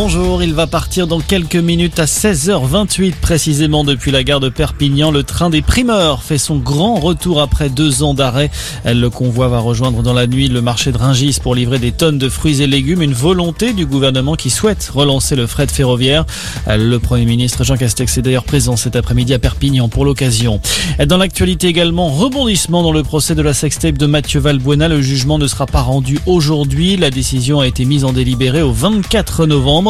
Bonjour, il va partir dans quelques minutes à 16h28 précisément depuis la gare de Perpignan. Le train des primeurs fait son grand retour après deux ans d'arrêt. Le convoi va rejoindre dans la nuit le marché de Ringis pour livrer des tonnes de fruits et légumes. Une volonté du gouvernement qui souhaite relancer le fret ferroviaire. Le Premier ministre Jean Castex est d'ailleurs présent cet après-midi à Perpignan pour l'occasion. Dans l'actualité également, rebondissement dans le procès de la sextape de Mathieu Valbuena. Le jugement ne sera pas rendu aujourd'hui. La décision a été mise en délibéré au 24 novembre.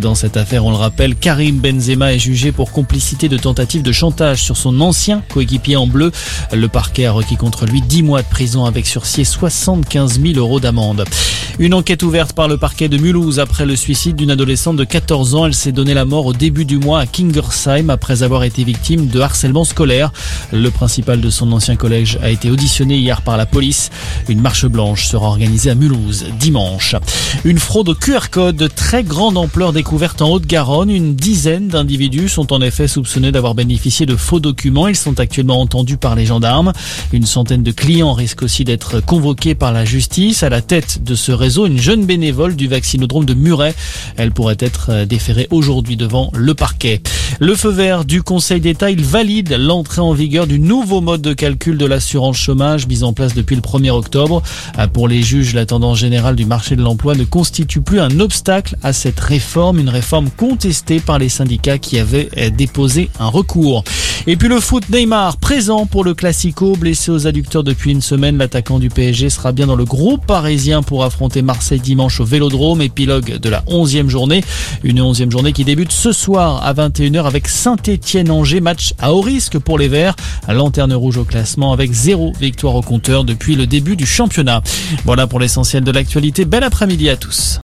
Dans cette affaire, on le rappelle, Karim Benzema est jugé pour complicité de tentative de chantage sur son ancien coéquipier en bleu. Le parquet a requis contre lui 10 mois de prison avec sursis et 75 000 euros d'amende. Une enquête ouverte par le parquet de Mulhouse après le suicide d'une adolescente de 14 ans. Elle s'est donné la mort au début du mois à Kingersheim après avoir été victime de harcèlement scolaire. Le principal de son ancien collège a été auditionné hier par la police. Une marche blanche sera organisée à Mulhouse dimanche. Une fraude au QR code de très grande grande ampleur découverte en Haute-Garonne. Une dizaine d'individus sont en effet soupçonnés d'avoir bénéficié de faux documents. Ils sont actuellement entendus par les gendarmes. Une centaine de clients risquent aussi d'être convoqués par la justice. À la tête de ce réseau, une jeune bénévole du vaccinodrome de Muret. Elle pourrait être déférée aujourd'hui devant le parquet. Le feu vert du Conseil d'État, il valide l'entrée en vigueur du nouveau mode de calcul de l'assurance chômage mis en place depuis le 1er octobre. Pour les juges, la tendance générale du marché de l'emploi ne constitue plus un obstacle à cette réforme, une réforme contestée par les syndicats qui avaient déposé un recours. Et puis le foot Neymar, présent pour le Classico, blessé aux adducteurs depuis une semaine, l'attaquant du PSG sera bien dans le groupe parisien pour affronter Marseille dimanche au Vélodrome, épilogue de la 11e journée. Une 11e journée qui débute ce soir à 21h avec Saint-Étienne-Angers, match à haut risque pour les Verts, lanterne rouge au classement avec zéro victoire au compteur depuis le début du championnat. Voilà pour l'essentiel de l'actualité. Bel après-midi à tous.